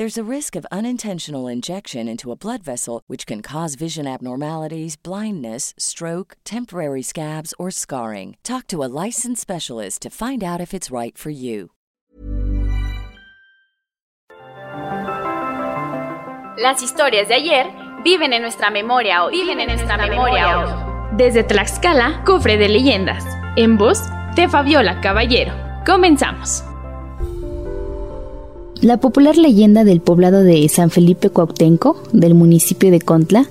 There's a risk of unintentional injection into a blood vessel, which can cause vision abnormalities, blindness, stroke, temporary scabs, or scarring. Talk to a licensed specialist to find out if it's right for you. Las historias de ayer viven en nuestra memoria hoy. Viven en nuestra memoria hoy. Desde Tlaxcala, cofre de leyendas. En voz de Fabiola Caballero. Comenzamos. La popular leyenda del poblado de San Felipe Cuautenco, del municipio de Contla,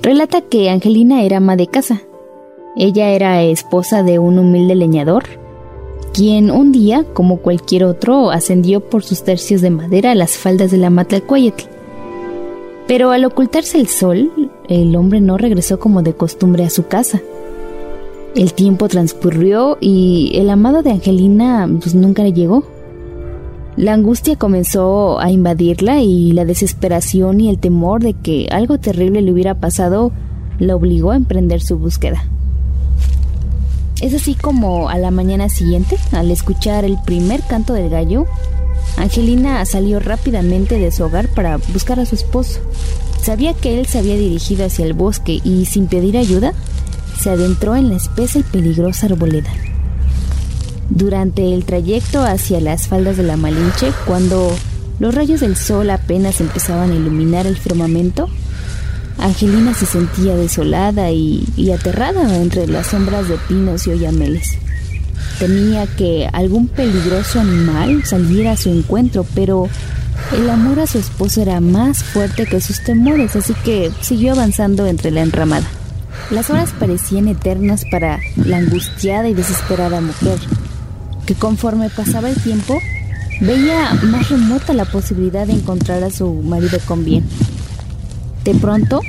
relata que Angelina era ama de casa. Ella era esposa de un humilde leñador, quien un día, como cualquier otro, ascendió por sus tercios de madera a las faldas de la Matlalcuayetl. Pero al ocultarse el sol, el hombre no regresó como de costumbre a su casa. El tiempo transcurrió y el amado de Angelina pues, nunca le llegó. La angustia comenzó a invadirla y la desesperación y el temor de que algo terrible le hubiera pasado la obligó a emprender su búsqueda. Es así como a la mañana siguiente, al escuchar el primer canto del gallo, Angelina salió rápidamente de su hogar para buscar a su esposo. Sabía que él se había dirigido hacia el bosque y sin pedir ayuda, se adentró en la espesa y peligrosa arboleda. Durante el trayecto hacia las faldas de la Malinche, cuando los rayos del sol apenas empezaban a iluminar el firmamento, Angelina se sentía desolada y, aterrada entre las sombras de pinos y oyameles. Temía que algún peligroso animal saliera a su encuentro, pero el amor a su esposo era más fuerte que sus temores, así que siguió avanzando entre la enramada. Las horas parecían eternas para la angustiada y desesperada mujer que conforme pasaba el tiempo veía más remota la posibilidad de encontrar a su marido con bien. De pronto,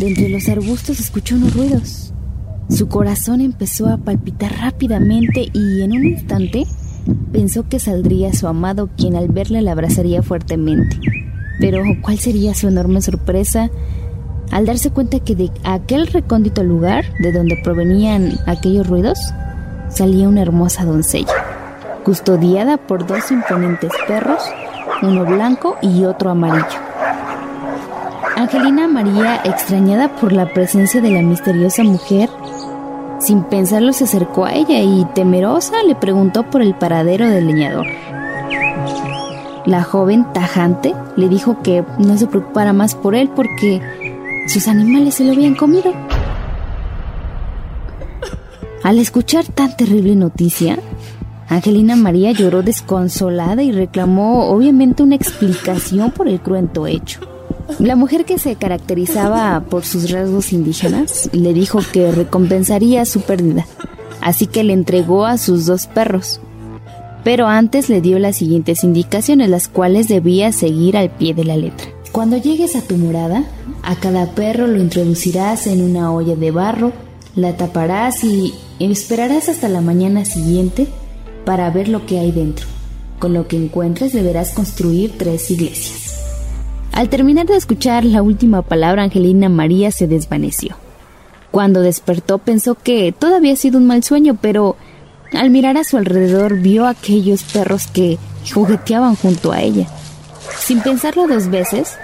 de entre los arbustos escuchó unos ruidos. Su corazón empezó a palpitar rápidamente y en un instante pensó que saldría su amado quien al verla la abrazaría fuertemente. Pero ¿cuál sería su enorme sorpresa al darse cuenta que de aquel recóndito lugar de donde provenían aquellos ruidos salía una hermosa doncella, custodiada por dos imponentes perros, uno blanco y otro amarillo. Angelina María, extrañada por la presencia de la misteriosa mujer, sin pensarlo se acercó a ella y temerosa le preguntó por el paradero del leñador. La joven tajante le dijo que no se preocupara más por él porque sus animales se lo habían comido. Al escuchar tan terrible noticia, Angelina María lloró desconsolada y reclamó obviamente una explicación por el cruento hecho. La mujer que se caracterizaba por sus rasgos indígenas le dijo que recompensaría su pérdida, así que le entregó a sus dos perros. Pero antes le dio las siguientes indicaciones, las cuales debía seguir al pie de la letra. Cuando llegues a tu morada, a cada perro lo introducirás en una olla de barro, la taparás y Esperarás hasta la mañana siguiente para ver lo que hay dentro. Con lo que encuentres deberás construir tres iglesias. Al terminar de escuchar la última palabra, Angelina María se desvaneció. Cuando despertó pensó que todo había sido un mal sueño, pero al mirar a su alrededor vio a aquellos perros que jugueteaban junto a ella. Sin pensarlo dos veces,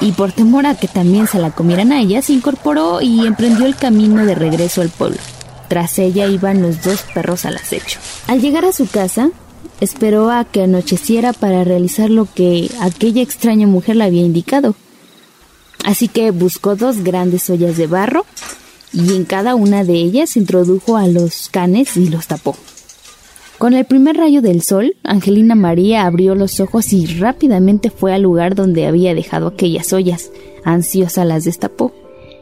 y por temor a que también se la comieran a ella, se incorporó y emprendió el camino de regreso al pueblo. Tras ella iban los dos perros al acecho. Al llegar a su casa, esperó a que anocheciera para realizar lo que aquella extraña mujer le había indicado. Así que buscó dos grandes ollas de barro y en cada una de ellas introdujo a los canes y los tapó. Con el primer rayo del sol, Angelina María abrió los ojos y rápidamente fue al lugar donde había dejado aquellas ollas. Ansiosa las destapó.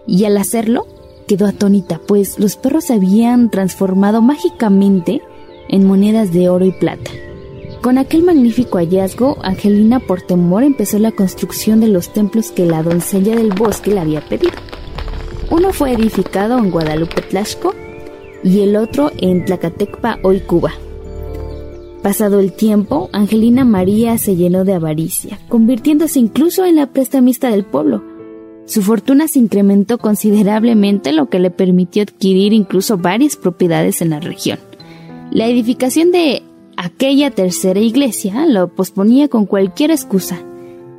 Y al hacerlo, quedó atónita, pues los perros se habían transformado mágicamente en monedas de oro y plata. Con aquel magnífico hallazgo, Angelina por temor empezó la construcción de los templos que la doncella del bosque le había pedido. Uno fue edificado en Guadalupe Tlaxco y el otro en Tlacatecpa, hoy Cuba. Pasado el tiempo, Angelina María se llenó de avaricia, convirtiéndose incluso en la prestamista del pueblo. Su fortuna se incrementó considerablemente, lo que le permitió adquirir incluso varias propiedades en la región. La edificación de aquella tercera iglesia lo posponía con cualquier excusa,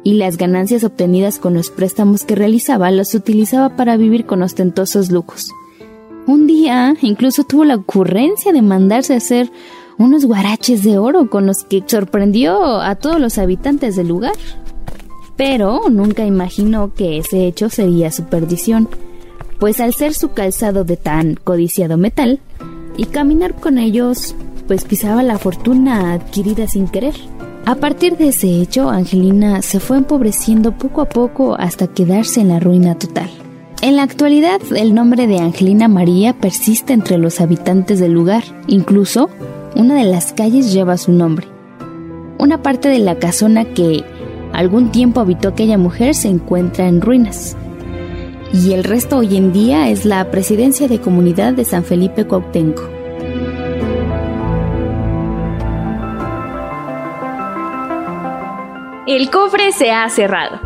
y las ganancias obtenidas con los préstamos que realizaba las utilizaba para vivir con ostentosos lujos. Un día incluso tuvo la ocurrencia de mandarse a hacer unos guaraches de oro con los que sorprendió a todos los habitantes del lugar. Pero nunca imaginó que ese hecho sería su perdición, pues al ser su calzado de tan codiciado metal, y caminar con ellos, pues pisaba la fortuna adquirida sin querer. A partir de ese hecho, Angelina se fue empobreciendo poco a poco hasta quedarse en la ruina total. En la actualidad, el nombre de Angelina María persiste entre los habitantes del lugar. Incluso, una de las calles lleva su nombre. Una parte de la casona que algún tiempo habitó aquella mujer se encuentra en ruinas. Y el resto hoy en día es la presidencia de comunidad de San Felipe Cuauhtémoc. El cofre se ha cerrado.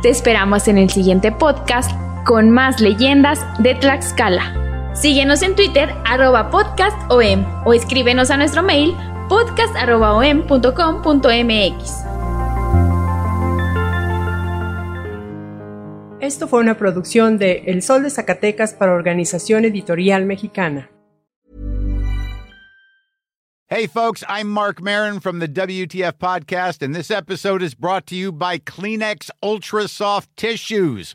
Te esperamos en el siguiente podcast con más leyendas de Tlaxcala. Síguenos en Twitter, arroba podcastom, o escríbenos a nuestro mail podcast.om.com.mx. Esto fue una producción de El Sol de Zacatecas para Organización Editorial Mexicana. Hey, folks, I'm Mark Marin from the WTF Podcast, and this episode is brought to you by Kleenex Ultra Soft Tissues